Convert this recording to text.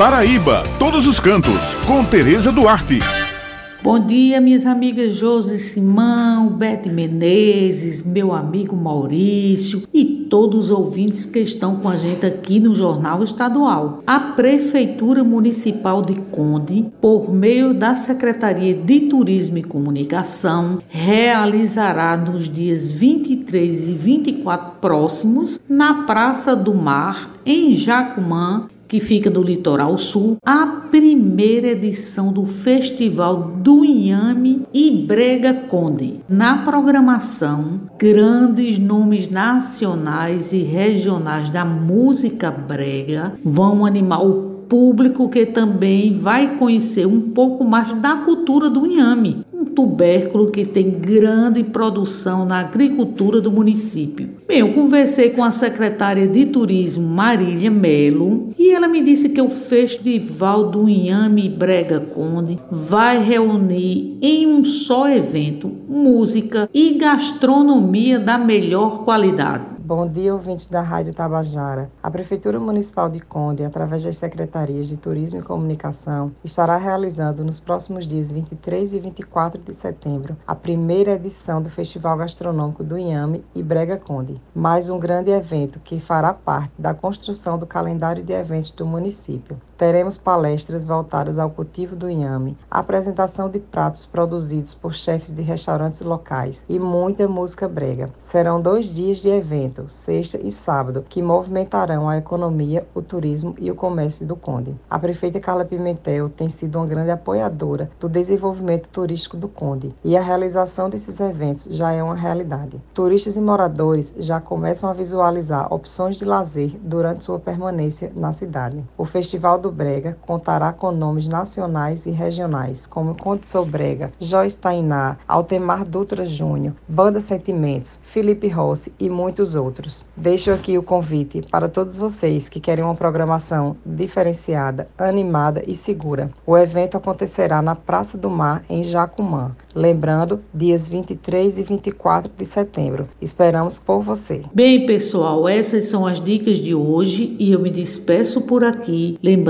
Paraíba, todos os cantos, com Tereza Duarte. Bom dia, minhas amigas Josi Simão, Bete Menezes, meu amigo Maurício e todos os ouvintes que estão com a gente aqui no Jornal Estadual. A Prefeitura Municipal de Conde, por meio da Secretaria de Turismo e Comunicação, realizará nos dias 23 e 24 próximos, na Praça do Mar, em Jacumã, que fica do litoral sul, a primeira edição do Festival do Inhame e Brega Conde. Na programação, grandes nomes nacionais e regionais da música brega vão animar o público que também vai conhecer um pouco mais da cultura do inhame, tubérculo que tem grande produção na agricultura do município. Bem, eu conversei com a secretária de Turismo, Marília Melo, e ela me disse que o Festival do Inhame Brega Conde vai reunir em um só evento música e gastronomia da melhor qualidade. Bom dia, ouvintes da Rádio Tabajara. A Prefeitura Municipal de Conde, através das Secretarias de Turismo e Comunicação, estará realizando nos próximos dias 23 e 24 de setembro a primeira edição do Festival Gastronômico do Inhame e Brega Conde, mais um grande evento que fará parte da construção do calendário de eventos do município. Teremos palestras voltadas ao cultivo do inhame, apresentação de pratos produzidos por chefes de restaurantes locais e muita música brega. Serão dois dias de evento, sexta e sábado, que movimentarão a economia, o turismo e o comércio do Conde. A prefeita Carla Pimentel tem sido uma grande apoiadora do desenvolvimento turístico do Conde e a realização desses eventos já é uma realidade. Turistas e moradores já começam a visualizar opções de lazer durante sua permanência na cidade. O Festival do Brega contará com nomes nacionais e regionais, como Conde Brega, Joyce Tainá, Altemar Dutra Júnior, Banda Sentimentos, Felipe Rossi e muitos outros. Deixo aqui o convite para todos vocês que querem uma programação diferenciada, animada e segura. O evento acontecerá na Praça do Mar, em Jacumã. Lembrando, dias 23 e 24 de setembro. Esperamos por você. Bem, pessoal, essas são as dicas de hoje e eu me despeço por aqui,